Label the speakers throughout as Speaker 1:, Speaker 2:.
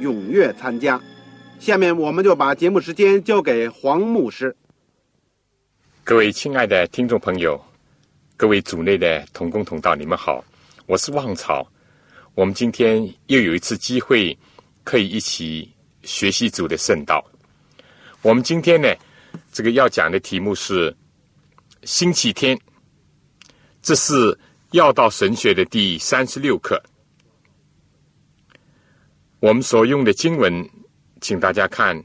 Speaker 1: 踊跃参加。下面我们就把节目时间交给黄牧师。
Speaker 2: 各位亲爱的听众朋友，各位组内的同工同道，你们好，我是旺草。我们今天又有一次机会可以一起学习主的圣道。我们今天呢，这个要讲的题目是。星期天，这是要道神学的第三十六课。我们所用的经文，请大家看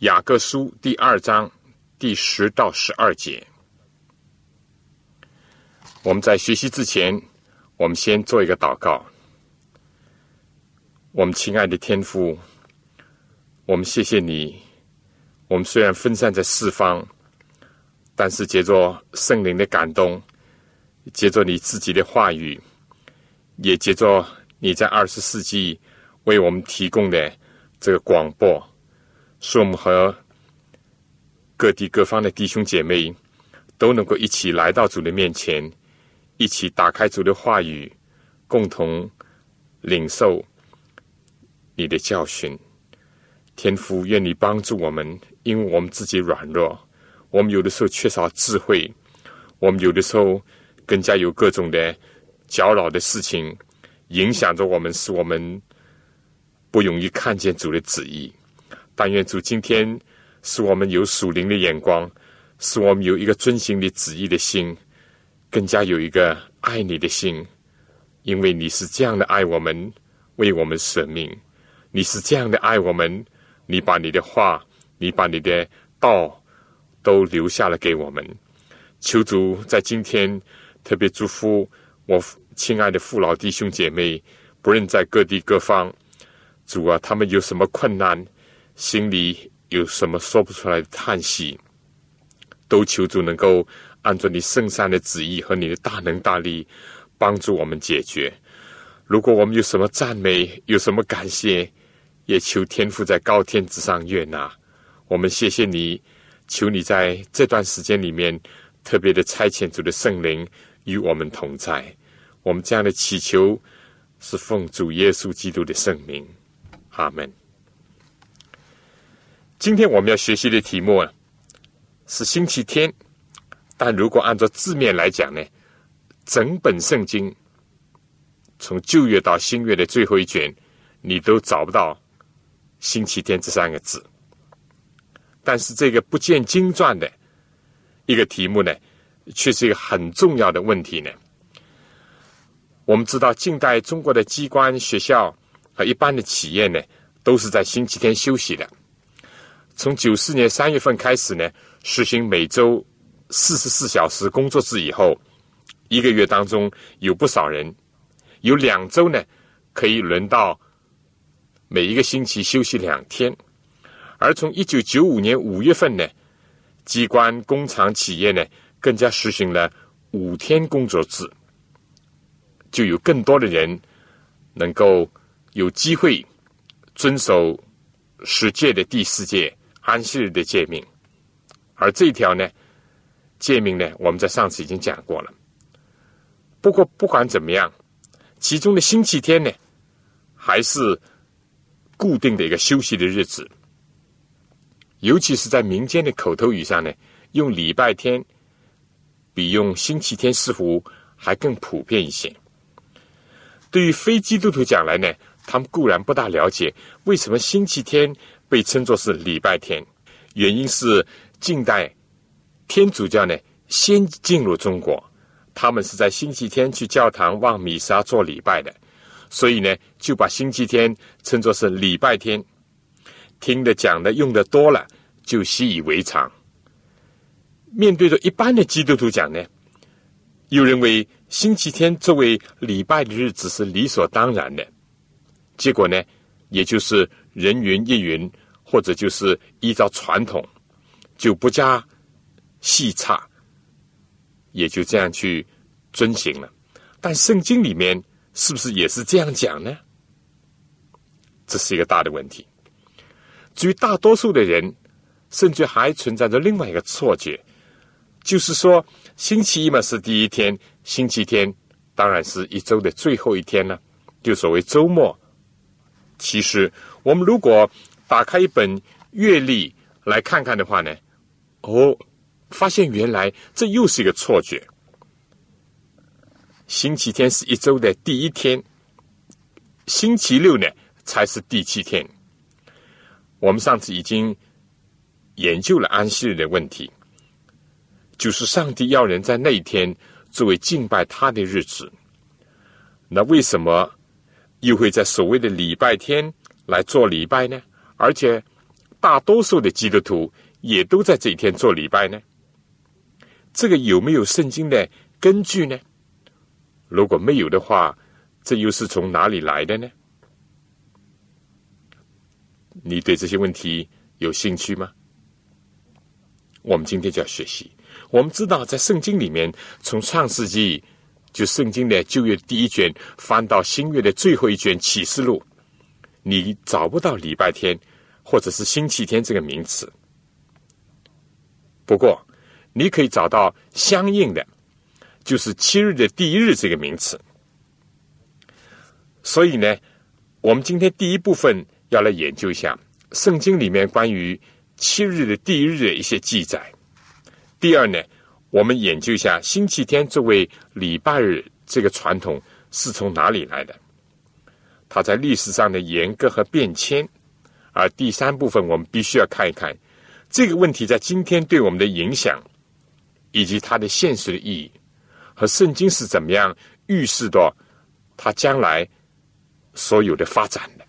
Speaker 2: 雅各书第二章第十到十二节。我们在学习之前，我们先做一个祷告。我们亲爱的天父，我们谢谢你。我们虽然分散在四方。但是，借着圣灵的感动，借着你自己的话语，也借着你在二十世纪为我们提供的这个广播，使我们和各地各方的弟兄姐妹都能够一起来到主的面前，一起打开主的话语，共同领受你的教训。天父，愿你帮助我们，因为我们自己软弱。我们有的时候缺少智慧，我们有的时候更加有各种的搅扰的事情影响着我们，使我们不容易看见主的旨意。但愿主今天使我们有属灵的眼光，使我们有一个遵行你旨意的心，更加有一个爱你的心，因为你是这样的爱我们，为我们舍命；你是这样的爱我们，你把你的话，你把你的道。都留下了给我们。求主在今天特别祝福我亲爱的父老弟兄姐妹，不论在各地各方，主啊，他们有什么困难，心里有什么说不出来的叹息，都求主能够按照你圣善的旨意和你的大能大力帮助我们解决。如果我们有什么赞美，有什么感谢，也求天父在高天之上悦纳。我们谢谢你。求你在这段时间里面特别的差遣主的圣灵与我们同在。我们这样的祈求是奉主耶稣基督的圣名，阿门。今天我们要学习的题目啊是星期天，但如果按照字面来讲呢，整本圣经从旧约到新约的最后一卷，你都找不到星期天这三个字。但是这个不见经传的一个题目呢，却是一个很重要的问题呢。我们知道，近代中国的机关、学校和一般的企业呢，都是在星期天休息的。从九四年三月份开始呢，实行每周四十四小时工作制以后，一个月当中有不少人有两周呢，可以轮到每一个星期休息两天。而从一九九五年五月份呢，机关、工厂、企业呢，更加实行了五天工作制，就有更多的人能够有机会遵守十诫的第四诫安息日的诫命。而这一条呢，诫命呢，我们在上次已经讲过了。不过不管怎么样，其中的星期天呢，还是固定的一个休息的日子。尤其是在民间的口头语上呢，用礼拜天比用星期天似乎还更普遍一些。对于非基督徒讲来呢，他们固然不大了解为什么星期天被称作是礼拜天，原因是近代天主教呢先进入中国，他们是在星期天去教堂望弥撒做礼拜的，所以呢就把星期天称作是礼拜天，听的讲的用的多了，就习以为常。面对着一般的基督徒讲呢，又认为星期天作为礼拜的日子是理所当然的，结果呢，也就是人云亦云，或者就是依照传统，就不加细差，也就这样去遵行了。但圣经里面是不是也是这样讲呢？这是一个大的问题。至于大多数的人，甚至还存在着另外一个错觉。就是说，星期一嘛是第一天，星期天当然是一周的最后一天了，就所谓周末。其实，我们如果打开一本月历来看看的话呢，哦，发现原来这又是一个错觉。星期天是一周的第一天，星期六呢才是第七天。我们上次已经研究了安息日的问题。就是上帝要人在那一天作为敬拜他的日子，那为什么又会在所谓的礼拜天来做礼拜呢？而且大多数的基督徒也都在这一天做礼拜呢？这个有没有圣经的根据呢？如果没有的话，这又是从哪里来的呢？你对这些问题有兴趣吗？我们今天就要学习。我们知道，在圣经里面，从创世纪就圣经的旧约第一卷翻到新约的最后一卷启示录，你找不到礼拜天或者是星期天这个名词。不过，你可以找到相应的，就是七日的第一日这个名词。所以呢，我们今天第一部分要来研究一下圣经里面关于七日的第一日的一些记载。第二呢，我们研究一下星期天作为礼拜日这个传统是从哪里来的？它在历史上的严格和变迁。而第三部分，我们必须要看一看这个问题在今天对我们的影响，以及它的现实的意义，和圣经是怎么样预示到它将来所有的发展的。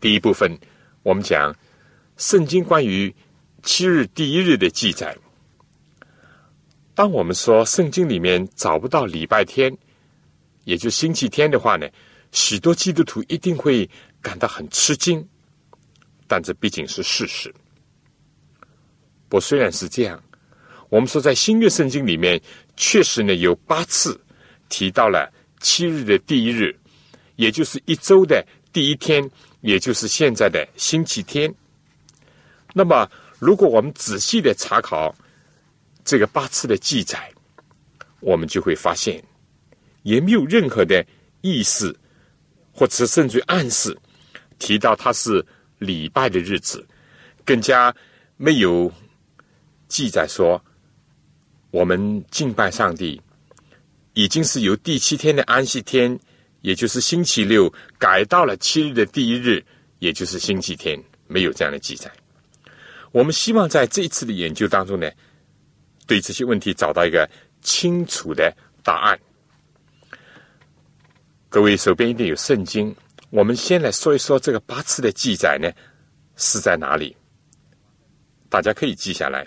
Speaker 2: 第一部分，我们讲圣经关于。七日第一日的记载。当我们说圣经里面找不到礼拜天，也就星期天的话呢，许多基督徒一定会感到很吃惊。但这毕竟是事实。不，虽然是这样，我们说在新约圣经里面确实呢有八次提到了七日的第一日，也就是一周的第一天，也就是现在的星期天。那么。如果我们仔细的查考这个八次的记载，我们就会发现，也没有任何的意思，或者甚至暗示提到它是礼拜的日子，更加没有记载说我们敬拜上帝已经是由第七天的安息天，也就是星期六，改到了七日的第一日，也就是星期天，没有这样的记载。我们希望在这一次的研究当中呢，对这些问题找到一个清楚的答案。各位手边一定有圣经，我们先来说一说这个八次的记载呢是在哪里？大家可以记下来：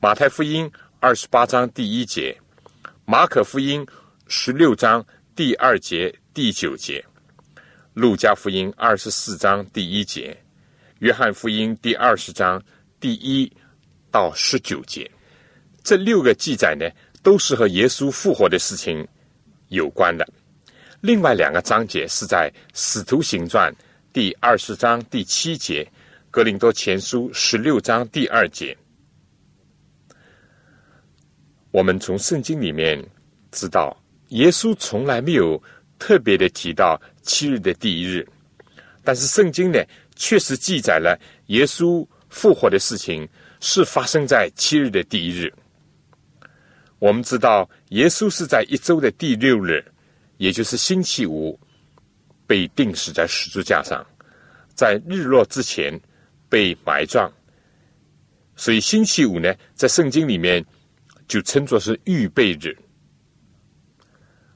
Speaker 2: 马太福音二十八章第一节，马可福音十六章第二节、第九节，路加福音二十四章第一节，约翰福音第二十章。第一到十九节，这六个记载呢，都是和耶稣复活的事情有关的。另外两个章节是在《使徒行传》第二十章第七节，《格林多前书》十六章第二节。我们从圣经里面知道，耶稣从来没有特别的提到七日的第一日，但是圣经呢，确实记载了耶稣。复活的事情是发生在七日的第一日。我们知道，耶稣是在一周的第六日，也就是星期五被钉死在十字架上，在日落之前被埋葬。所以星期五呢，在圣经里面就称作是预备日。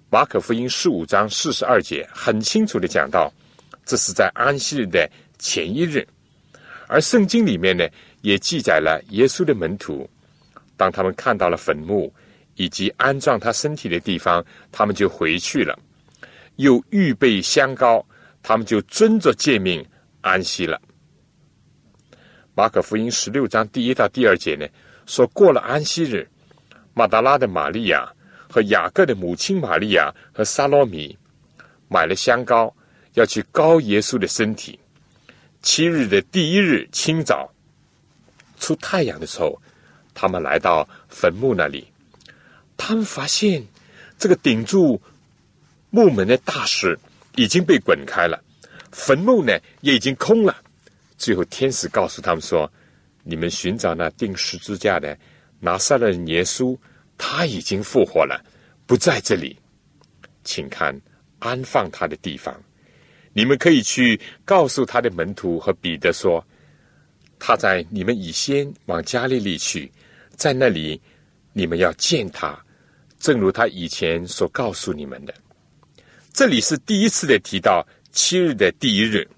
Speaker 2: 马可福音十五章四十二节很清楚的讲到，这是在安息日的前一日。而圣经里面呢，也记载了耶稣的门徒，当他们看到了坟墓以及安葬他身体的地方，他们就回去了，又预备香膏，他们就遵着诫命安息了。马可福音十六章第一到第二节呢，说过了安息日，马达拉的玛利亚和雅各的母亲玛利亚和萨罗米买了香膏，要去膏耶稣的身体。七日的第一日清早，出太阳的时候，他们来到坟墓那里，他们发现这个顶住木门的大石已经被滚开了，坟墓呢也已经空了。最后，天使告诉他们说：“你们寻找那钉十字架的拿撒勒耶稣，他已经复活了，不在这里，请看安放他的地方。”你们可以去告诉他的门徒和彼得说，他在你们以先往加利利去，在那里你们要见他，正如他以前所告诉你们的。这里是第一次的提到七日的第一日，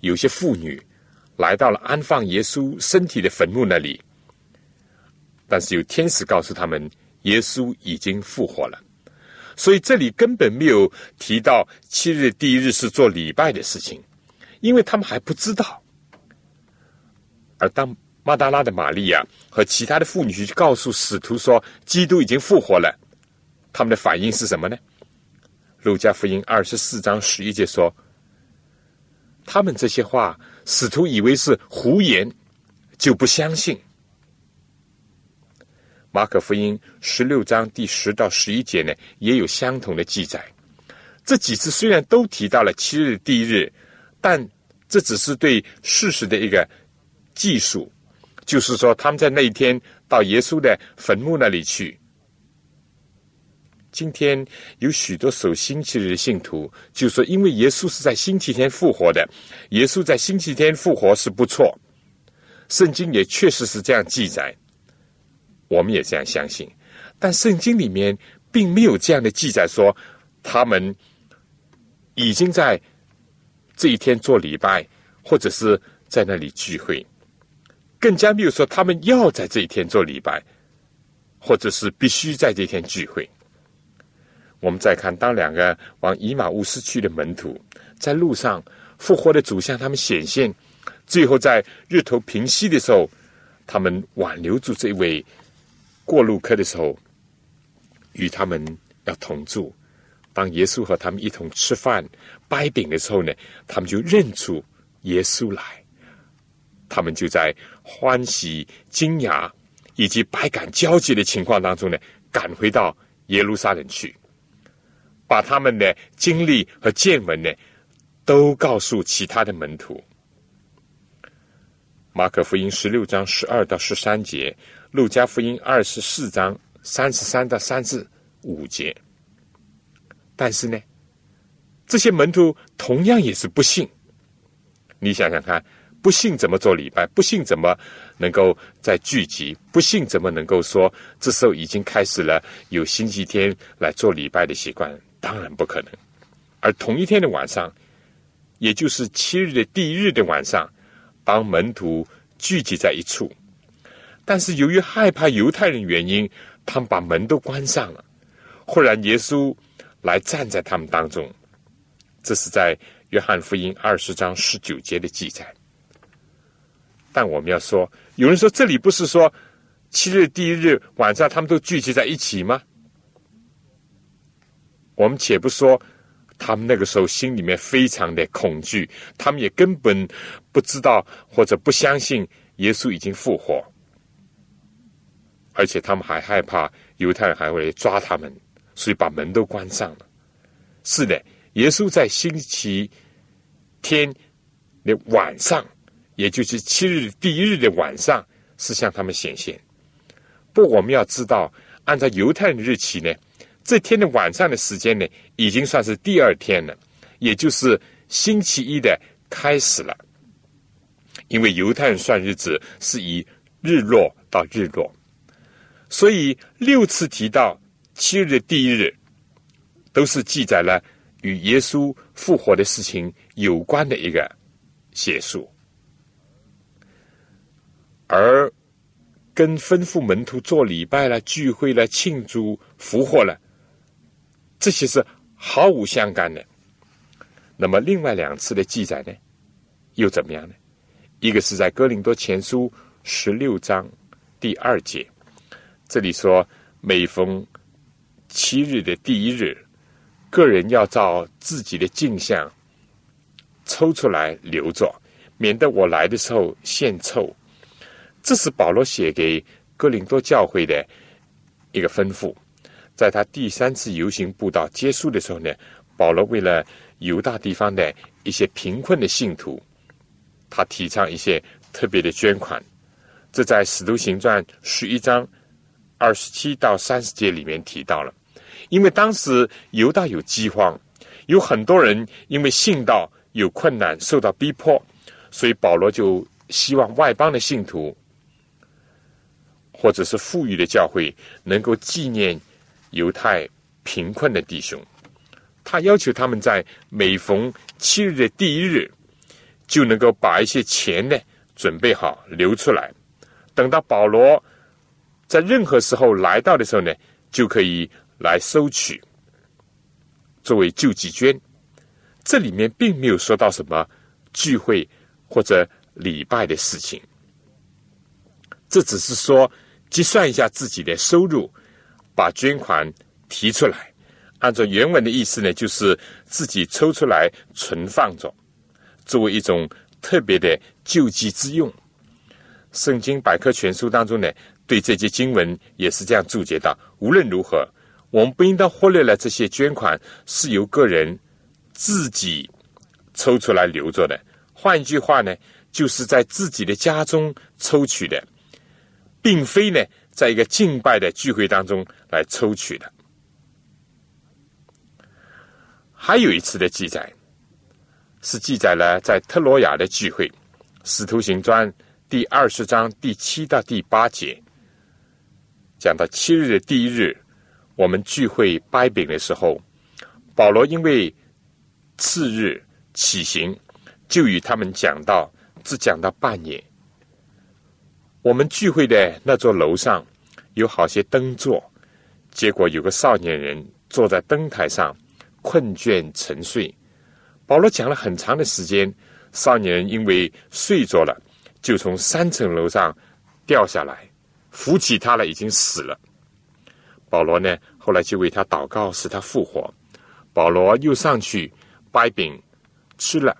Speaker 2: 有些妇女来到了安放耶稣身体的坟墓那里，但是有天使告诉他们，耶稣已经复活了。所以这里根本没有提到七日第一日是做礼拜的事情，因为他们还不知道。而当马达拉的玛利亚和其他的妇女去告诉使徒说基督已经复活了，他们的反应是什么呢？路加福音二十四章十一节说：“他们这些话，使徒以为是胡言，就不相信。”马可福音十六章第十到十一节呢，也有相同的记载。这几次虽然都提到了七日第一日，但这只是对事实的一个记述，就是说他们在那一天到耶稣的坟墓那里去。今天有许多守星期日的信徒就说，因为耶稣是在星期天复活的，耶稣在星期天复活是不错。圣经也确实是这样记载。我们也这样相信，但圣经里面并没有这样的记载说他们已经在这一天做礼拜，或者是在那里聚会，更加没有说他们要在这一天做礼拜，或者是必须在这一天聚会。我们再看，当两个往以马乌斯去的门徒在路上复活的主向他们显现，最后在日头平息的时候，他们挽留住这位。过路客的时候，与他们要同住。当耶稣和他们一同吃饭、掰饼的时候呢，他们就认出耶稣来。他们就在欢喜、惊讶以及百感交集的情况当中呢，赶回到耶路撒冷去，把他们的经历和见闻呢，都告诉其他的门徒。马可福音十六章十二到十三节。路加福音二十四章三十三到三十五节，但是呢，这些门徒同样也是不信。你想想看，不信怎么做礼拜？不信怎么能够在聚集？不信怎么能够说这时候已经开始了有星期天来做礼拜的习惯？当然不可能。而同一天的晚上，也就是七日的第一日的晚上，当门徒聚集在一处。但是由于害怕犹太人原因，他们把门都关上了。忽然耶稣来站在他们当中，这是在约翰福音二十章十九节的记载。但我们要说，有人说这里不是说七日第一日晚上他们都聚集在一起吗？我们且不说他们那个时候心里面非常的恐惧，他们也根本不知道或者不相信耶稣已经复活。而且他们还害怕犹太人还会抓他们，所以把门都关上了。是的，耶稣在星期天的晚上，也就是七日第一日的晚上，是向他们显现。不，我们要知道，按照犹太人日期呢，这天的晚上的时间呢，已经算是第二天了，也就是星期一的开始了。因为犹太人算日子是以日落到日落，所以六次提到七日的第一日，都是记载了与耶稣复活的事情有关的一个写述，而跟吩咐门徒做礼拜了、聚会了、庆祝复活了，这些是毫无相干的。那么另外两次的记载呢，又怎么样呢？一个是在哥林多前书十六章第二节，这里说每逢七日的第一日，个人要照自己的镜像抽出来留着，免得我来的时候献臭。这是保罗写给哥林多教会的一个吩咐。在他第三次游行布道结束的时候呢，保罗为了犹大地方的一些贫困的信徒。他提倡一些特别的捐款，这在《使徒行传》十一章二十七到三十节里面提到了。因为当时犹大有饥荒，有很多人因为信道有困难，受到逼迫，所以保罗就希望外邦的信徒或者是富裕的教会能够纪念犹太贫困的弟兄。他要求他们在每逢七日的第一日。就能够把一些钱呢准备好留出来，等到保罗在任何时候来到的时候呢，就可以来收取作为救济捐。这里面并没有说到什么聚会或者礼拜的事情，这只是说计算一下自己的收入，把捐款提出来。按照原文的意思呢，就是自己抽出来存放着。作为一种特别的救济之用，《圣经百科全书》当中呢，对这些经文也是这样注解的：无论如何，我们不应当忽略了这些捐款是由个人自己抽出来留着的。换一句话呢，就是在自己的家中抽取的，并非呢，在一个敬拜的聚会当中来抽取的。还有一次的记载。是记载了在特罗亚的聚会，《使徒行传》第二十章第七到第八节，讲到七日的第一日，我们聚会掰饼的时候，保罗因为次日起行，就与他们讲到，只讲到半夜。我们聚会的那座楼上有好些灯座，结果有个少年人坐在灯台上，困倦沉睡。保罗讲了很长的时间，少年人因为睡着了，就从三层楼上掉下来，扶起他了，已经死了。保罗呢，后来就为他祷告，使他复活。保罗又上去掰饼吃了，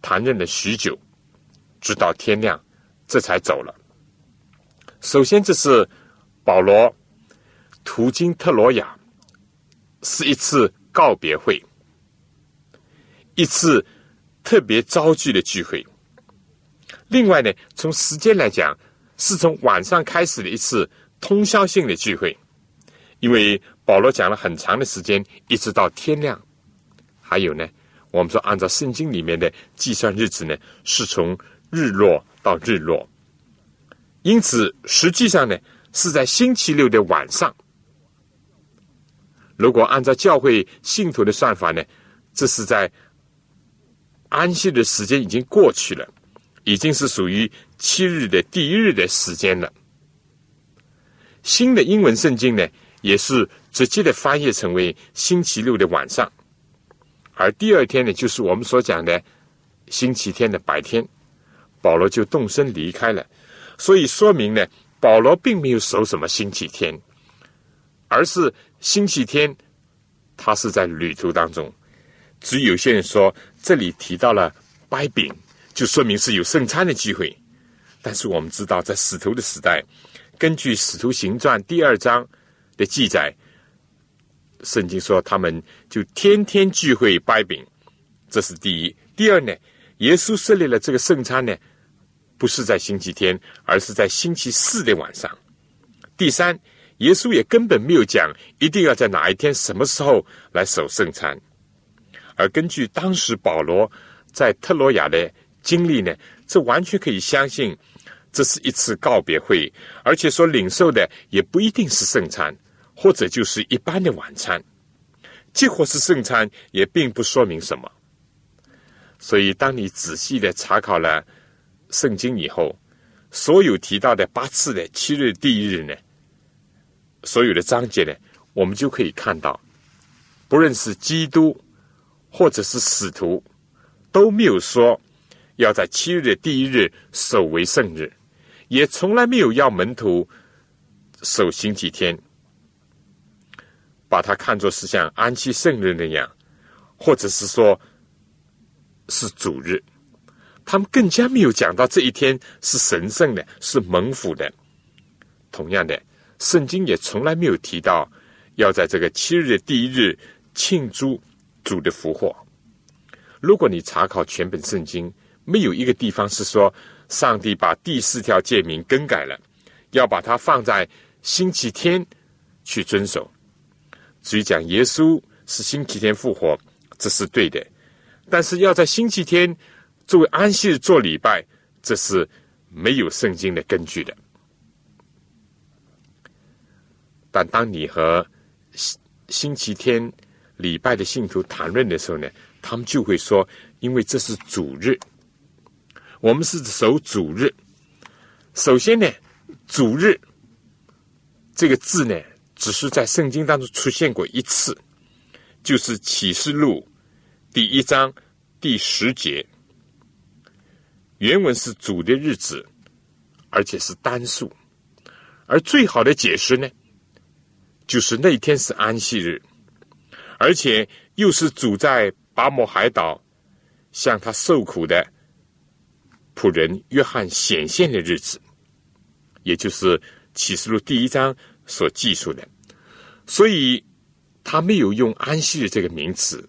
Speaker 2: 谈论了许久，直到天亮，这才走了。首先，这是保罗途经特罗亚，是一次告别会。一次特别遭聚的聚会。另外呢，从时间来讲，是从晚上开始的一次通宵性的聚会，因为保罗讲了很长的时间，一直到天亮。还有呢，我们说按照圣经里面的计算日子呢，是从日落到日落，因此实际上呢是在星期六的晚上。如果按照教会信徒的算法呢，这是在。安息的时间已经过去了，已经是属于七日的第一日的时间了。新的英文圣经呢，也是直接的翻译成为星期六的晚上，而第二天呢，就是我们所讲的星期天的白天，保罗就动身离开了。所以说明呢，保罗并没有守什么星期天，而是星期天他是在旅途当中。只有些人说，这里提到了掰饼，就说明是有圣餐的机会。但是我们知道，在使徒的时代，根据《使徒行传》第二章的记载，圣经说他们就天天聚会掰饼，这是第一。第二呢，耶稣设立了这个圣餐呢，不是在星期天，而是在星期四的晚上。第三，耶稣也根本没有讲一定要在哪一天、什么时候来守圣餐。而根据当时保罗在特罗亚的经历呢，这完全可以相信，这是一次告别会，而且所领受的也不一定是圣餐，或者就是一般的晚餐，即或是圣餐，也并不说明什么。所以，当你仔细的查考了圣经以后，所有提到的八次的七日第一日呢，所有的章节呢，我们就可以看到，不论是基督或者是使徒，都没有说要在七日的第一日守为圣日，也从来没有要门徒守星期天，把它看作是像安息圣日那样，或者是说。是主日，他们更加没有讲到这一天是神圣的，是蒙福的。同样的，圣经也从来没有提到要在这个七日的第一日庆祝主的复活。如果你查考全本圣经，没有一个地方是说上帝把第四条诫命更改了，要把它放在星期天去遵守。至于讲耶稣是星期天复活，这是对的。但是要在星期天作为安息日做礼拜，这是没有圣经的根据的。但当你和星星期天礼拜的信徒谈论的时候呢，他们就会说：“因为这是主日，我们是守主日。首先呢，主日这个字呢，只是在圣经当中出现过一次，就是启示录。”第一章第十节，原文是主的日子，而且是单数。而最好的解释呢，就是那天是安息日，而且又是主在巴摩海岛向他受苦的仆人约翰显现的日子，也就是启示录第一章所记述的。所以，他没有用安息日这个名词。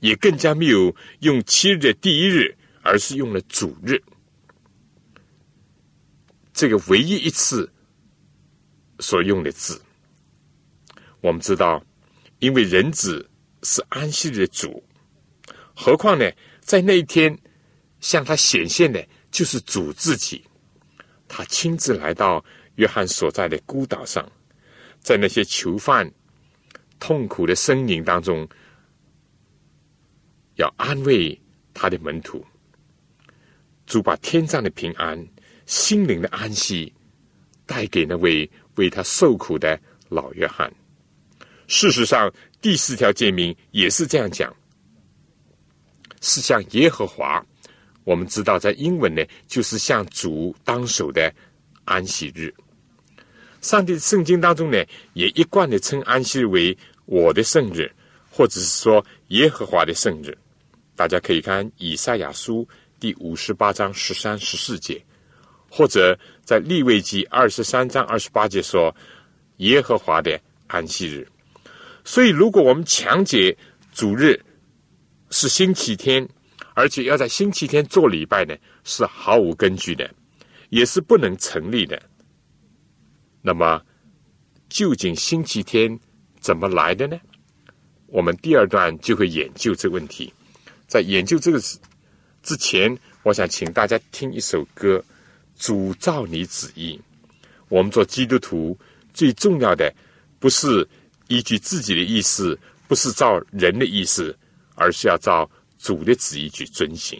Speaker 2: 也更加没有用七日的第一日，而是用了主日。这个唯一一次所用的字，我们知道，因为人子是安息日的主，何况呢，在那一天向他显现的，就是主自己。他亲自来到约翰所在的孤岛上，在那些囚犯痛苦的呻吟当中。要安慰他的门徒，主把天上的平安、心灵的安息带给那位为他受苦的老约翰。事实上，第四条诫命也是这样讲：是向耶和华。我们知道，在英文呢，就是向主当守的安息日。上帝圣经当中呢，也一贯的称安息日为我的圣日，或者是说耶和华的圣日。大家可以看以赛亚书第五十八章十三、十四节，或者在利未记二十三章二十八节说耶和华的安息日。所以，如果我们强解主日是星期天，而且要在星期天做礼拜呢，是毫无根据的，也是不能成立的。那么，究竟星期天怎么来的呢？我们第二段就会研究这个问题。在研究这个之前，我想请大家听一首歌，《主照你旨意》。我们做基督徒最重要的，不是依据自己的意思，不是照人的意思，而是要照主的旨意去遵行。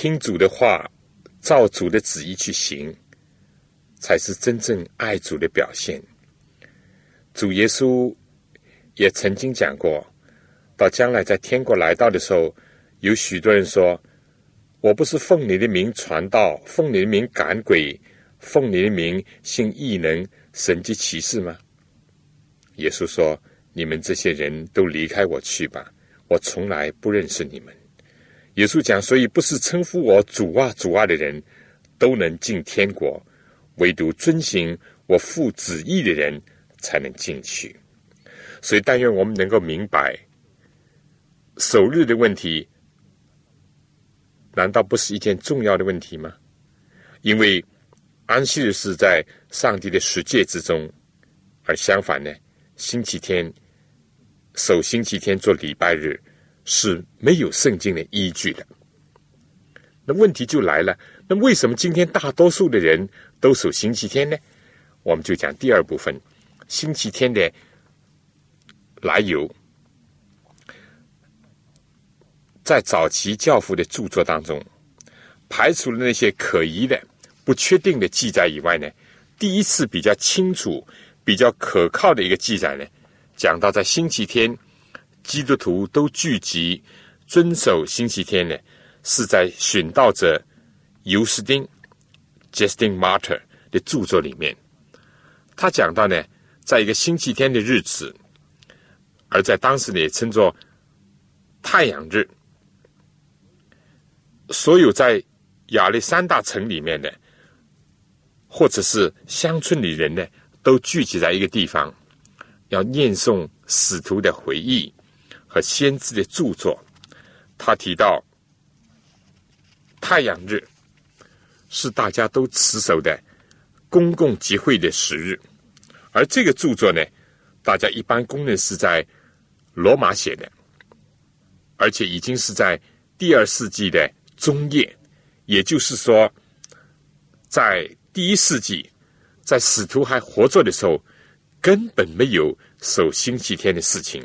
Speaker 2: 听主的话，照主的旨意去行，才是真正爱主的表现。主耶稣也曾经讲过，到将来在天国来到的时候，有许多人说：“我不是奉你的名传道，奉你的名赶鬼，奉你的名行异能、神迹奇事吗？”耶稣说：“你们这些人都离开我去吧，我从来不认识你们。”耶稣讲：“所以不是称呼我主啊主啊的人，都能进天国，唯独遵行我父旨意的人才能进去。”所以，但愿我们能够明白，守日的问题，难道不是一件重要的问题吗？因为安息日是在上帝的十诫之中，而相反呢？星期天守星期天做礼拜日是没有圣经的依据的。那问题就来了，那为什么今天大多数的人都守星期天呢？我们就讲第二部分，星期天的来由，在早期教父的著作当中，排除了那些可疑的、不确定的记载以外呢，第一次比较清楚。比较可靠的一个记载呢，讲到在星期天，基督徒都聚集遵守星期天呢，是在殉道者尤斯丁 （Justin Martyr） 的著作里面。他讲到呢，在一个星期天的日子，而在当时呢也称作太阳日，所有在亚历山大城里面的，或者是乡村里人呢。都聚集在一个地方，要念诵使徒的回忆和先知的著作。他提到，太阳日是大家都持守的公共集会的时日，而这个著作呢，大家一般公认是在罗马写的，而且已经是在第二世纪的中叶，也就是说，在第一世纪。在使徒还活着的时候，根本没有守星期天的事情，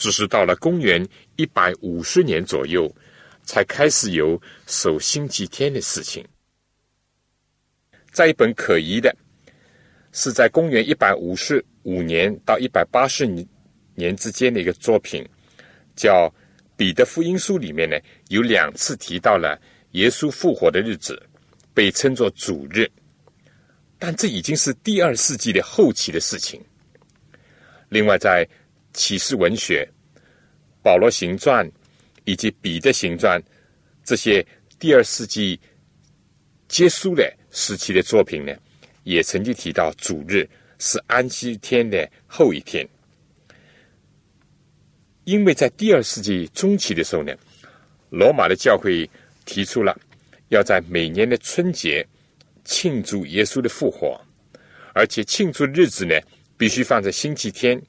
Speaker 2: 只是到了公元一百五十年左右，才开始有守星期天的事情。在一本可疑的，是在公元一百五十五年到一百八十年之间的一个作品，叫《彼得福音书》里面呢，有两次提到了耶稣复活的日子，被称作主日。但这已经是第二世纪的后期的事情。另外，在启示文学、保罗行传以及彼得行传这些第二世纪结束的时期的作品呢，也曾经提到主日是安息天的后一天。因为在第二世纪中期的时候呢，罗马的教会提出了要在每年的春节。庆祝耶稣的复活，而且庆祝日子呢必须放在星期天。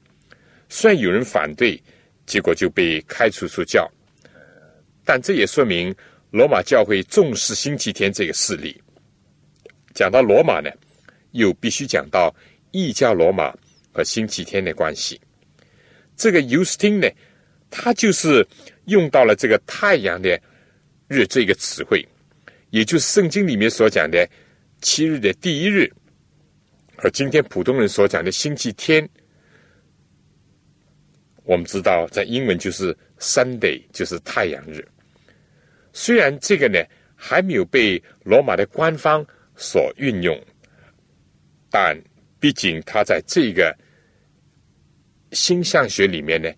Speaker 2: 虽然有人反对，结果就被开除出教。但这也说明罗马教会重视星期天这个事例。讲到罗马呢，又必须讲到异教罗马和星期天的关系。这个尤斯汀呢，他就是用到了这个太阳的日这个词汇，也就是圣经里面所讲的。七日的第一日，而今天普通人所讲的星期天，我们知道在英文就是 Sunday，就是太阳日。虽然这个呢还没有被罗马的官方所运用，但毕竟它在这个星象学里面呢，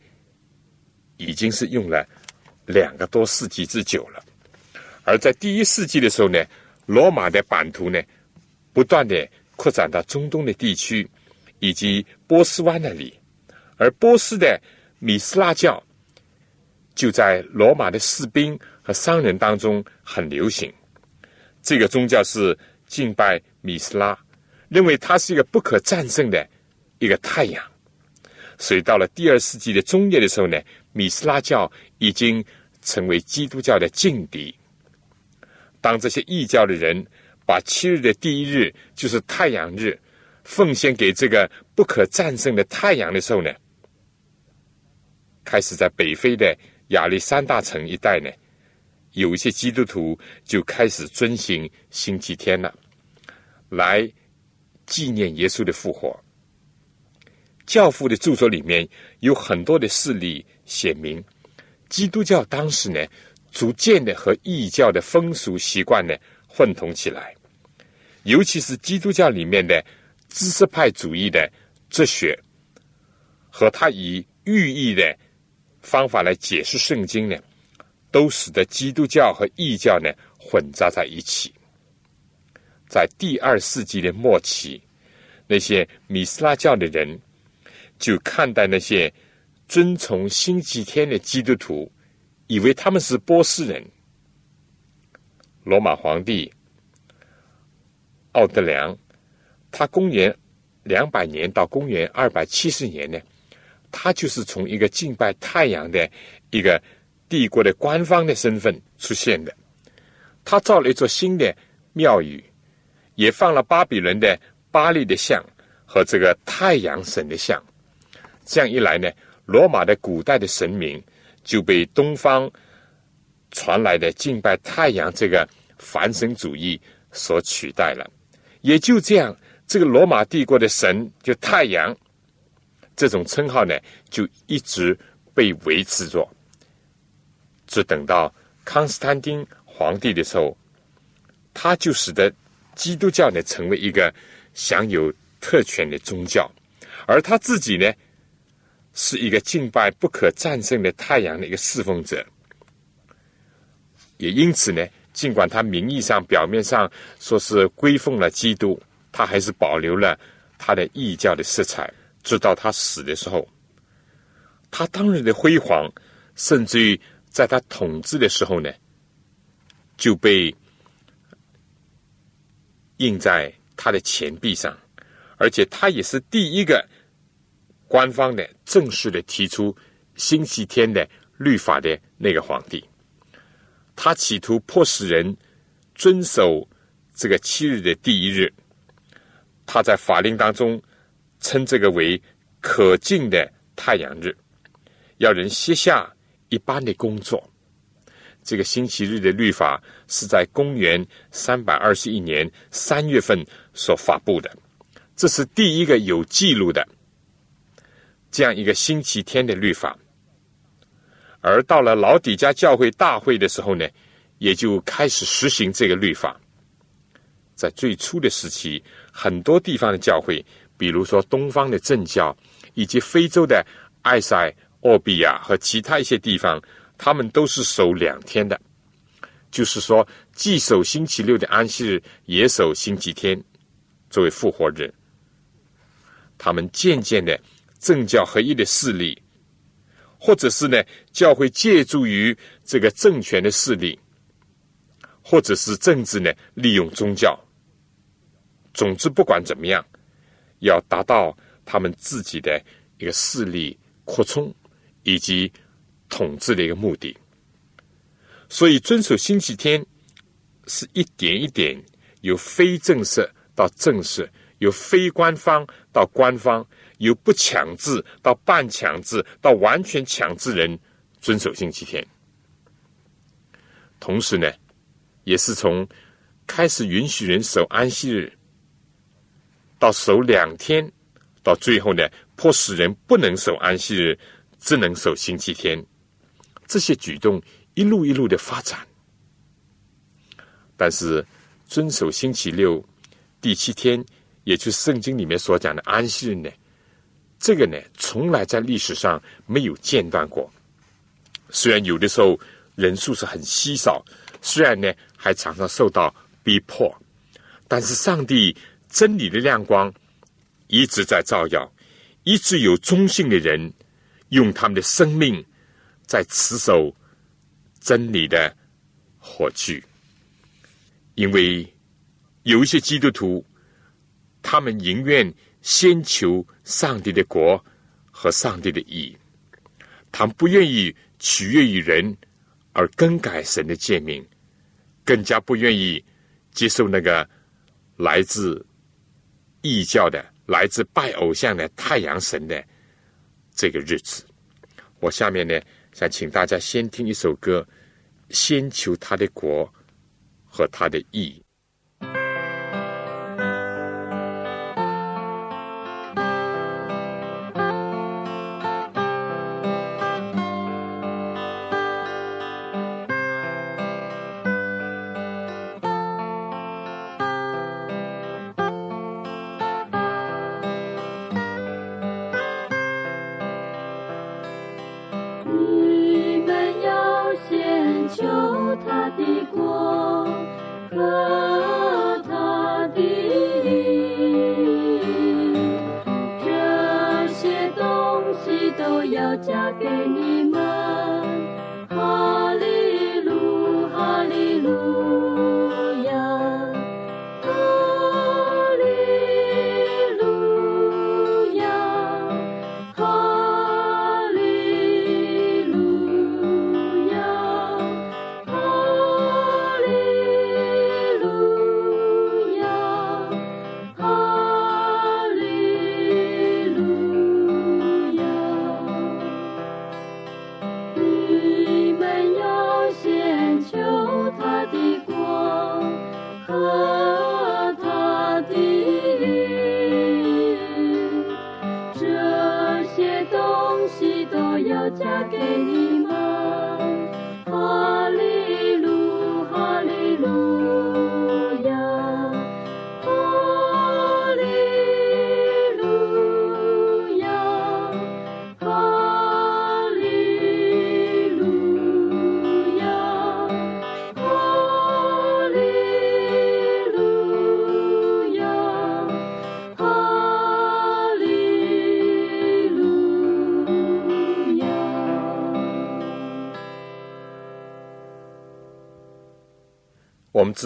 Speaker 2: 已经是用了两个多世纪之久了。而在第一世纪的时候呢，罗马的版图呢。不断的扩展到中东的地区，以及波斯湾那里，而波斯的米斯拉教就在罗马的士兵和商人当中很流行。这个宗教是敬拜米斯拉，认为它是一个不可战胜的一个太阳。所以到了第二世纪的中叶的时候呢，米斯拉教已经成为基督教的劲敌。当这些异教的人。把七日的第一日，就是太阳日，奉献给这个不可战胜的太阳的时候呢，开始在北非的亚历山大城一带呢，有一些基督徒就开始遵行星期天了，来纪念耶稣的复活。教父的著作里面有很多的事例写明，基督教当时呢，逐渐的和异教的风俗习惯呢混同起来，尤其是基督教里面的知识派主义的哲学，和他以寓意的方法来解释圣经呢，都使得基督教和异教呢混杂在一起。在第二世纪的末期，那些米斯拉教的人。就看待那些遵从星期天的基督徒，以为他们是波斯人。罗马皇帝奥德良，他公元两百年到公元二百七十年呢，他就是从一个敬拜太阳的一个帝国的官方的身份出现的。他造了一座新的庙宇，也放了巴比伦的巴利的像和这个太阳神的像。这样一来呢，罗马的古代的神明就被东方传来的敬拜太阳这个凡神主义所取代了。也就这样，这个罗马帝国的神就太阳这种称号呢，就一直被维持着。只等到康斯坦丁皇帝的时候，他就使得基督教呢成为一个享有特权的宗教，而他自己呢。是一个敬拜不可战胜的太阳的一个侍奉者，也因此呢，尽管他名义上、表面上说是归奉了基督，他还是保留了他的异教的色彩。直到他死的时候，他当日的辉煌，甚至于在他统治的时候呢，就被印在他的钱币上，而且他也是第一个。官方的正式的提出星期天的律法的那个皇帝，他企图迫使人遵守这个七日的第一日。他在法令当中称这个为可敬的太阳日，要人歇下一般的工作。这个星期日的律法是在公元三百二十一年三月份所发布的，这是第一个有记录的。这样一个星期天的律法，而到了老底家教会大会的时候呢，也就开始实行这个律法。在最初的时期，很多地方的教会，比如说东方的正教，以及非洲的埃塞俄比亚和其他一些地方，他们都是守两天的，就是说，既守星期六的安息日，也守星期天作为复活日。他们渐渐的。政教合一的势力，或者是呢，教会借助于这个政权的势力，或者是政治呢，利用宗教。总之，不管怎么样，要达到他们自己的一个势力扩充以及统治的一个目的。所以，遵守星期天是一点一点由非正式到正式，由非官方到官方。由不强制到半强制到完全强制人遵守星期天，同时呢，也是从开始允许人守安息日，到守两天，到最后呢，迫使人不能守安息日，只能守星期天，这些举动一路一路的发展。但是遵守星期六第七天，也就是圣经里面所讲的安息日呢？这个呢，从来在历史上没有间断过。虽然有的时候人数是很稀少，虽然呢还常常受到逼迫，但是上帝真理的亮光一直在照耀，一直有忠信的人用他们的生命在持守真理的火炬。因为有一些基督徒，他们宁愿。先求上帝的国和上帝的义，他们不愿意取悦于人而更改神的诫命，更加不愿意接受那个来自异教的、来自拜偶像的太阳神的这个日子。我下面呢，想请大家先听一首歌，先求他的国和他的义。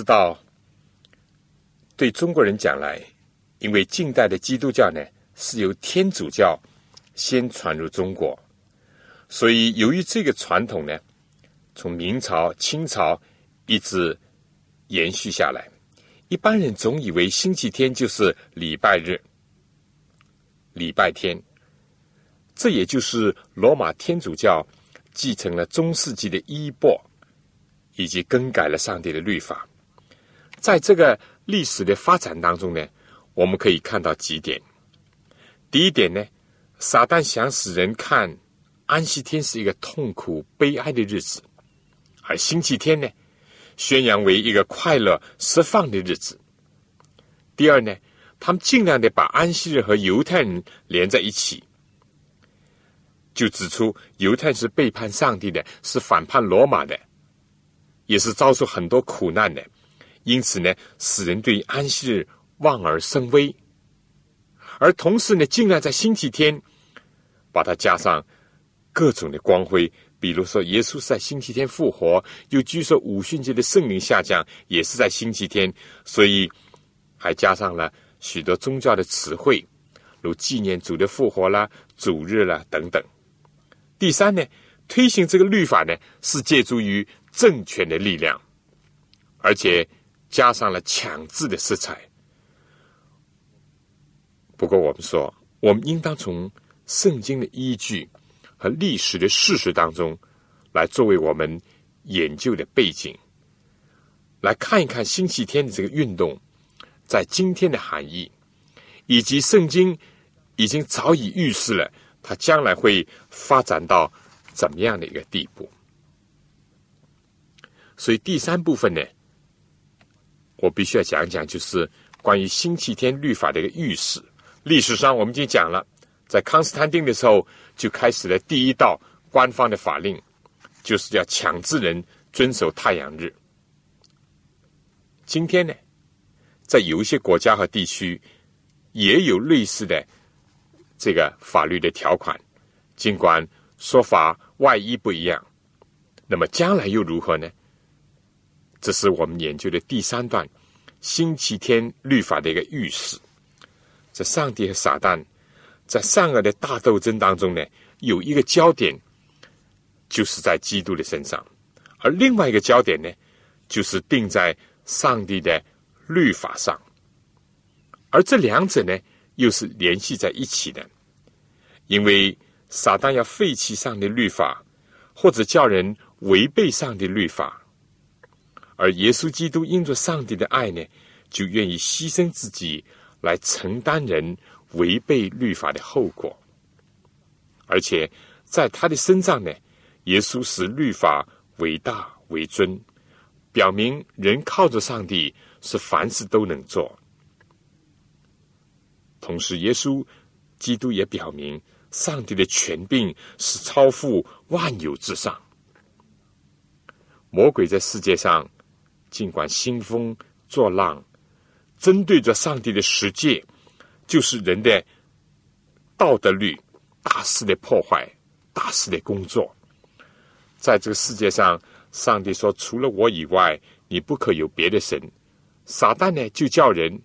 Speaker 2: 道，对中国人讲来，因为近代的基督教呢是由天主教先传入中国，所以由于这个传统呢，从明朝、清朝一直延续下来。一般人总以为星期天就是礼拜日、礼拜天，这也就是罗马天主教继承了中世纪的衣钵。以及更改了上帝的律法。在这个历史的发展当中呢，我们可以看到几点。第一点呢，撒旦想使人看安息天是一个痛苦悲哀的日子，而星期天呢，宣扬为一个快乐释放的日子。第二呢，他们尽量的把安息日和犹太人连在一起，就指出犹太是背叛上帝的，是反叛罗马的。也是遭受很多苦难的，因此呢，使人对安息日望而生畏，而同时呢，尽量在星期天把它加上各种的光辉，比如说耶稣是在星期天复活，又据说五旬节的圣灵下降也是在星期天，所以还加上了许多宗教的词汇，如纪念主的复活啦、主日啦等等。第三呢，推行这个律法呢，是借助于。政权的力量，而且加上了强制的色彩。不过，我们说，我们应当从圣经的依据和历史的事实当中，来作为我们研究的背景，来看一看星期天的这个运动在今天的含义，以及圣经已经早已预示了它将来会发展到怎么样的一个地步。所以第三部分呢，我必须要讲一讲，就是关于星期天律法的一个预示。历史上我们已经讲了，在康斯坦丁的时候就开始了第一道官方的法令，就是要强制人遵守太阳日。今天呢，在有一些国家和地区也有类似的这个法律的条款，尽管说法外衣不一样，那么将来又如何呢？这是我们研究的第三段星期天律法的一个预示。在上帝和撒旦在善恶的大斗争当中呢，有一个焦点就是在基督的身上，而另外一个焦点呢，就是定在上帝的律法上。而这两者呢，又是联系在一起的，因为撒旦要废弃上帝律法，或者叫人违背上帝律法，而耶稣基督因着上帝的爱呢，就愿意牺牲自己来承担人违背律法的后果，而且在他的身上呢，耶稣使律法为大为尊，表明人靠着上帝是凡事都能做。同时，耶稣基督也表明，上帝的权柄是超乎万有之上。魔鬼在世界上，尽管兴风作浪，针对着上帝的世界，就是人的道德律，大肆的破坏，大肆的工作。在这个世界上，上帝说：“除了我以外，你不可有别的神。”撒旦呢，就叫人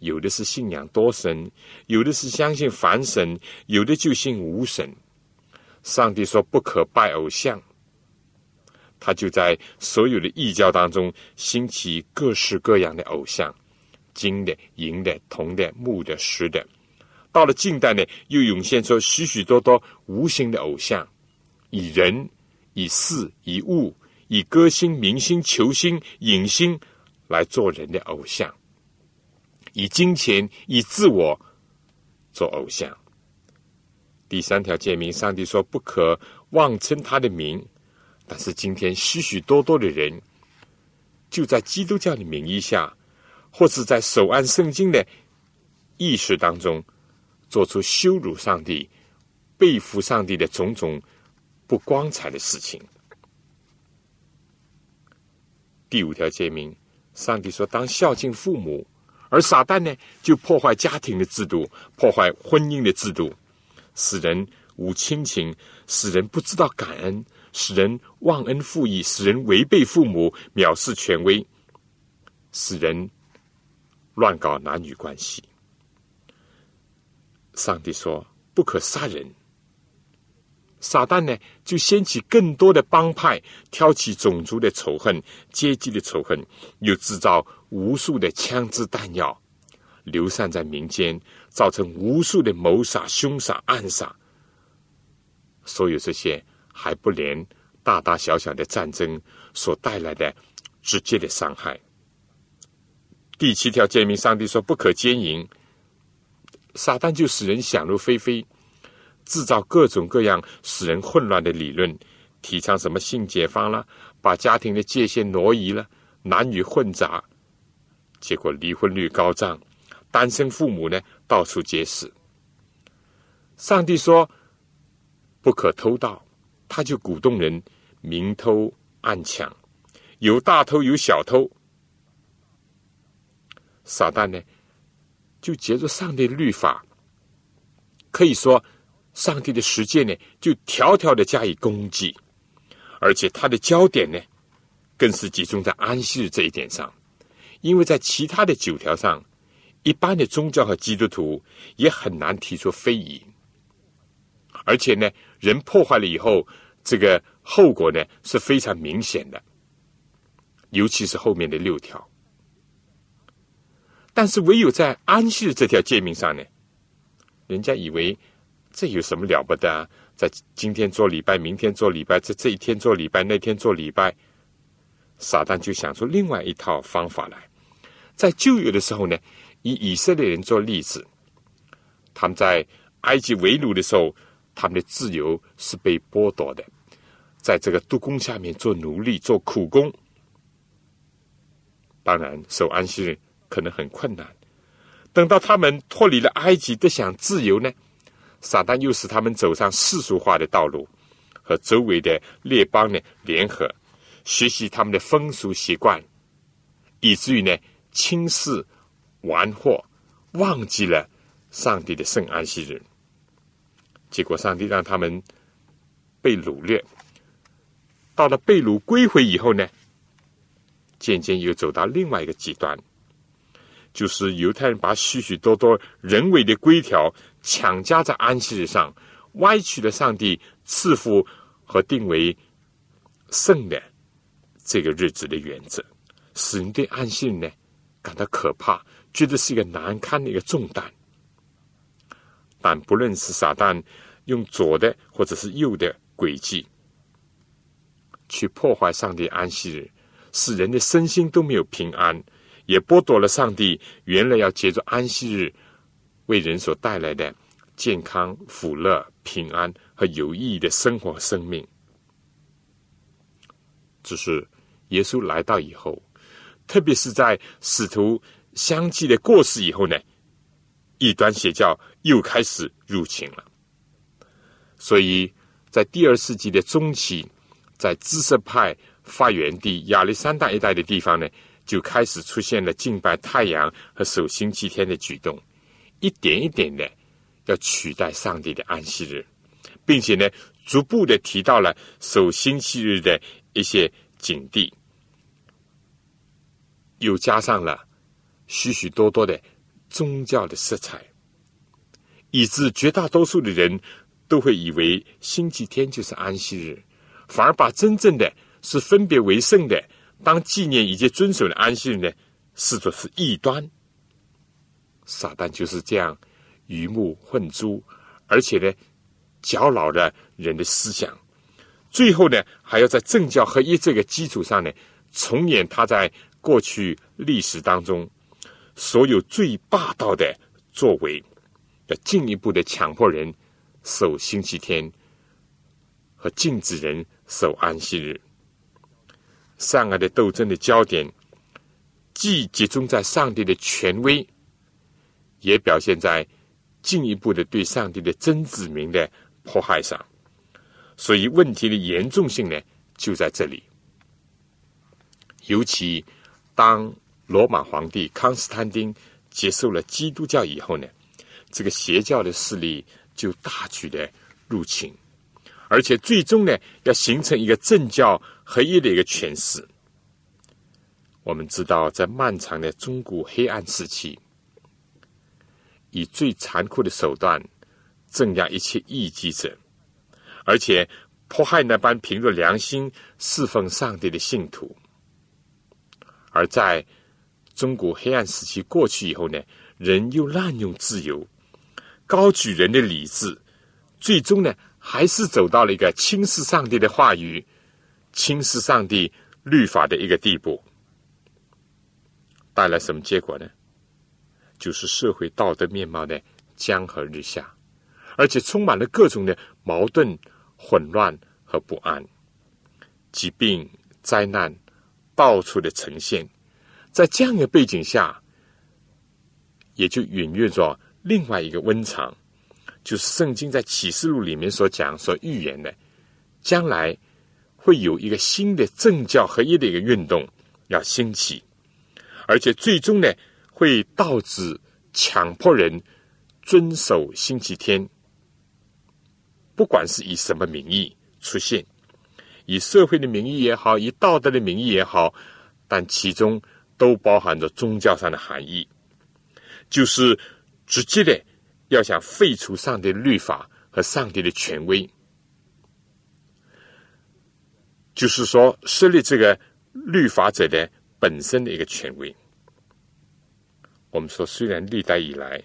Speaker 2: 有的是信仰多神，有的是相信凡神，有的就信无神。上帝说：“不可拜偶像。”他就在所有的异教当中兴起各式各样的偶像，金的、银的、铜的、木的、石的。到了近代呢，又涌现出许许多多无形的偶像，以人、以事、以物、以歌星、明星、球星、影星来做人的偶像，以金钱、以自我做偶像。第三条诫命，上帝说不可妄称他的名。但是今天许许多多的人，就在基督教的名义下，或是在手按圣经的意识当中，做出羞辱上帝、背负上帝的种种不光彩的事情。第五条诫命，上帝说：“当孝敬父母。”而撒旦呢，就破坏家庭的制度，破坏婚姻的制度，使人无亲情，使人不知道感恩。使人忘恩负义，使人违背父母，藐视权威，使人乱搞男女关系。上帝说：“不可杀人。”撒旦呢，就掀起更多的帮派，挑起种族的仇恨、阶级的仇恨，又制造无数的枪支弹药，流散在民间，造成无数的谋杀、凶杀、暗杀。所有这些。还不连大大小小的战争所带来的直接的伤害。第七条诫命，上帝说不可奸淫，撒旦就使人想入非非，制造各种各样使人混乱的理论，提倡什么性解放了，把家庭的界限挪移了，男女混杂，结果离婚率高涨，单身父母呢到处皆是。上帝说不可偷盗。他就鼓动人明偷暗抢，有大偷有小偷。撒旦呢，就借着上帝的律法，可以说上帝的实践呢，就条条的加以攻击，而且他的焦点呢，更是集中在安息日这一点上，因为在其他的九条上，一般的宗教和基督徒也很难提出非议。而且呢，人破坏了以后，这个后果呢是非常明显的，尤其是后面的六条。但是唯有在安息的这条诫命上呢，人家以为这有什么了不得啊？在今天做礼拜，明天做礼拜，在这一天做礼拜，那天做礼拜，撒旦就想出另外一套方法来。在旧约的时候呢，以以色列人做例子，他们在埃及为奴的时候。他们的自由是被剥夺的，在这个督工下面做奴隶、做苦工，当然守安息日可能很困难。等到他们脱离了埃及，得享自由呢，撒旦又使他们走上世俗化的道路，和周围的列邦呢联合，学习他们的风俗习惯，以至于呢轻视、玩祸，忘记了上帝的圣安息日。结果，上帝让他们被掳掠。到了被掳归回以后呢，渐渐又走到另外一个极端，就是犹太人把许许多多人为的规条强加在安息日上，歪曲了上帝赐福和定为圣的这个日子的原则，使人对安息日呢感到可怕，觉得是一个难堪的一个重担。但不论是撒旦用左的或者是右的诡计，去破坏上帝安息日，使人的身心都没有平安，也剥夺了上帝原来要借助安息日为人所带来的健康、福乐、平安和有意义的生活生命。只是耶稣来到以后，特别是在使徒相继的过世以后呢，异端邪教又开始入侵了。所以在第二世纪的中期，在知识派发源地亚历山大一带的地方呢，就开始出现了敬拜太阳和守星期天的举动，一点一点的要取代上帝的安息日，并且呢，逐步的提到了守星期日的一些景地，又加上了许许多多的宗教的色彩，以致绝大多数的人。都会以为星期天就是安息日，反而把真正的是分别为圣的，当纪念以及遵守的安息日呢，视作是异端。撒旦就是这样鱼目混珠，而且呢，搅扰了人的思想。最后呢，还要在政教合一这个基础上呢，重演他在过去历史当中所有最霸道的作为，要进一步的强迫人。守星期天和禁止人守安息日，善恶的斗争的焦点既集中在上帝的权威，也表现在进一步的对上帝的真子民的迫害上。所以问题的严重性呢，就在这里。尤其当罗马皇帝康斯坦丁接受了基督教以后呢，这个邪教的势力。就大举的入侵，而且最终呢，要形成一个政教合一的一个诠释。我们知道，在漫长的中古黑暗时期，以最残酷的手段镇压一切异己者，而且迫害那般凭着良心侍奉上帝的信徒。而在中古黑暗时期过去以后呢，人又滥用自由。高举人的理智，最终呢，还是走到了一个轻视上帝的话语、轻视上帝律法的一个地步，带来什么结果呢？就是社会道德面貌呢江河日下，而且充满了各种的矛盾、混乱和不安，疾病、灾难到处的呈现。在这样的背景下，也就隐约着。另外一个温床，就是圣经在启示录里面所讲、所预言的，将来会有一个新的政教合一的一个运动要兴起，而且最终呢，会导致强迫人遵守星期天，不管是以什么名义出现，以社会的名义也好，以道德的名义也好，但其中都包含着宗教上的含义，就是。直接的要想废除上帝律法和上帝的权威，就是说设立这个律法者的本身的一个权威。我们说，虽然历代以来，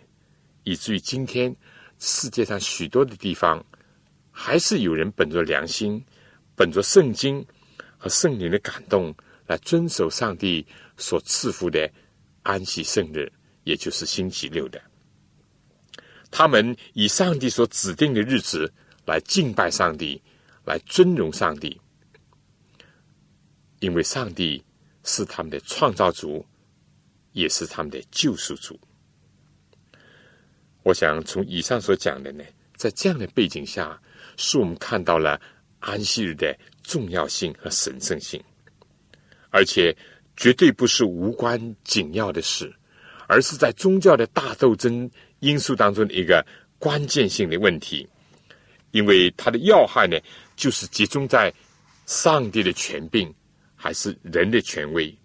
Speaker 2: 以至于今天，世界上许多的地方，还是有人本着良心、本着圣经和圣灵的感动，来遵守上帝所赐福的安息圣日，也就是星期六的。他们以上帝所指定的日子来敬拜上帝，来尊荣上帝，因为上帝是他们的创造主，也是他们的救赎主。我想从以上所讲的呢，在这样的背景下，使我们看到了安息日的重要性和神圣性，而且绝对不是无关紧要的事，而是在宗教的大斗争。因素当中的一个关键性的问题，因为它的要害呢，就是集中在上帝的权柄还是人的权威，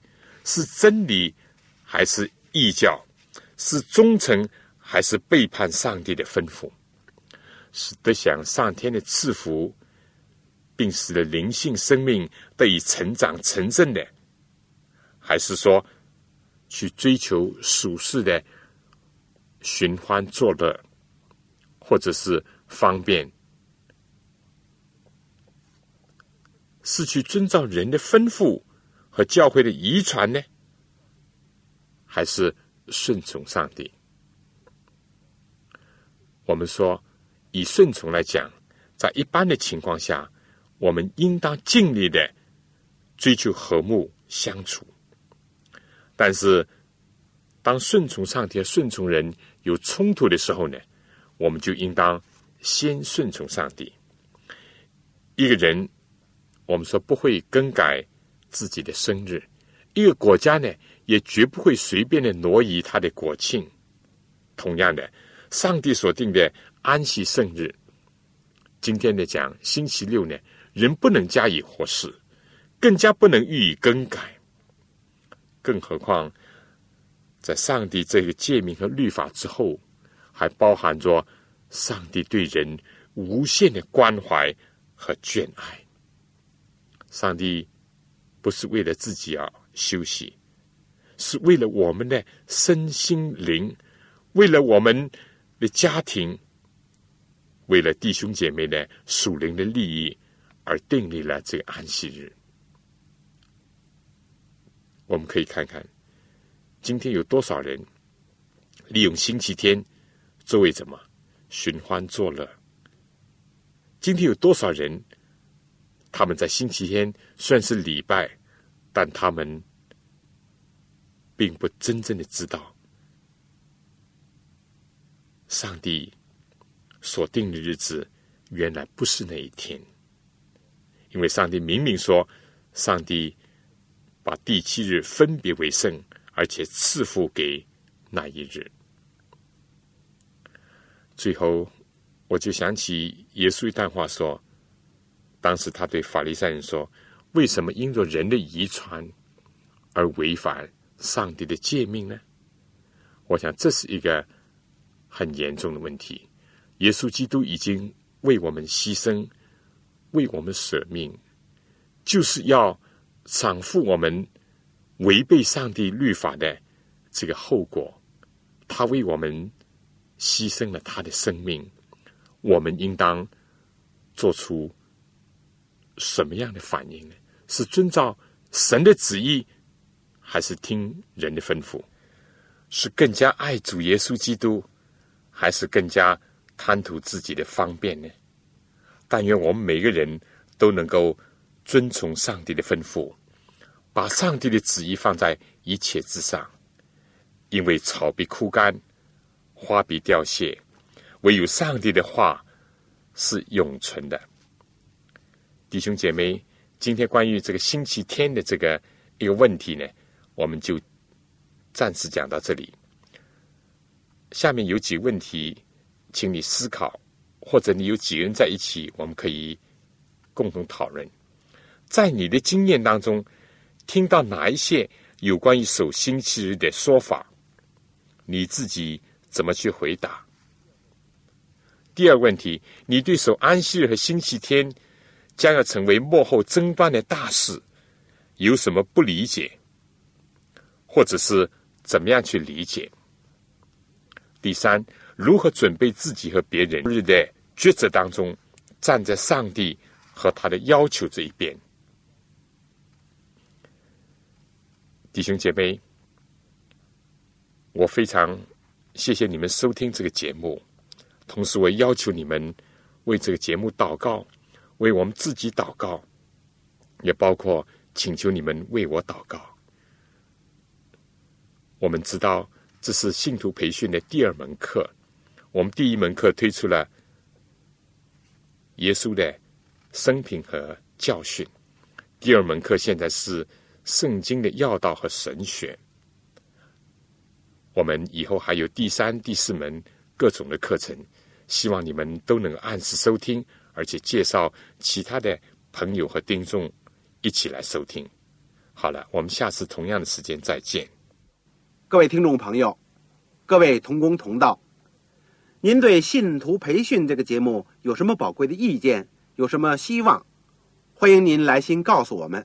Speaker 2: 是真理还是异教，是忠诚还是背叛上帝的吩咐，是得享上天的赐福，并使得灵性生命得以成长成正的，还是说去追求属世的？寻欢作乐，或者是方便是去遵照人的吩咐和教会的遗传呢，还是顺从上帝？我们说，以顺从来讲，在一般的情况下，我们应当尽力的追求和睦相处。但是，当顺从上帝顺从人有冲突的时候呢，我们就应当先顺从上帝。一个人，我们说不会更改自己的生日；一个国家呢，也绝不会随便的挪移他的国庆。同样的。上帝所定的安息圣日，今天的讲星期六呢，人不能加以忽视，更加不能予以更改。更何况，在上帝这个诫命和律法之后，还包含着上帝对人无限的关怀和眷爱。上帝不是为了自己而休息，是为了我们的身心灵，为了我们。的家庭为了弟兄姐妹的属灵的利益而订立了这个安息日。我们可以看看今天有多少人利用星期天作为什么寻欢作乐？今天有多少人他们在星期天算是礼拜，但他们并不真正的知道。上帝所定的日子，原来不是那一天，因为上帝明明说，上帝把第七日分别为圣，而且赐福给那一日。最后，我就想起耶稣一段话说，当时他对法利赛人说：“为什么因着人的遗传而违反上帝的诫命呢？”我想这是一个。很严重的问题，耶稣基督已经为我们牺牲，为我们舍命，就是要赏赐我们违背上帝律法的这个后果。他为我们牺牲了他的生命，我们应当做出什么样的反应呢？是遵照神的旨意，还是听人的吩咐？是更加爱主耶稣基督？还是更加贪图自己的方便呢？但愿我们每个人都能够遵从上帝的吩咐，把上帝的旨意放在一切之上。因为草必枯干，花必凋谢，唯有上帝的话是永存的。弟兄姐妹，今天关于这个星期天的这个一个问题呢，我们就暂时讲到这里。下面有几个问题，请你思考，或者你有几个人在一起，我们可以共同讨论。在你的经验当中，听到哪一些有关于守星期日的说法，你自己怎么去回答？第二个问题，你对守安息日和星期天将要成为幕后争端的大事，有什么不理解，或者是怎么样去理解？第三，如何准备自己和别人日的抉择当中，站在上帝和他的要求这一边？弟兄姐妹，我非常谢谢你们收听这个节目，同时我要求你们为这个节目祷告，为我们自己祷告，也包括请求你们为我祷告。我们知道。这是信徒培训的第二门课。我们第一门课推出了耶稣的生平和教训，第二门课现在是圣经的要道和神学。我们以后还有第三、第四门各种的课程，希望你们都能按时收听，而且介绍其他的朋友和听众一起来收听。好了，我们下次同样的时间再见。
Speaker 1: 各位听众朋友，各位同工同道，您对信徒培训这个节目有什么宝贵的意见？有什么希望？欢迎您来信告诉我们，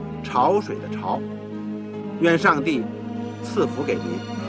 Speaker 1: 潮水的潮。愿上帝赐福给您。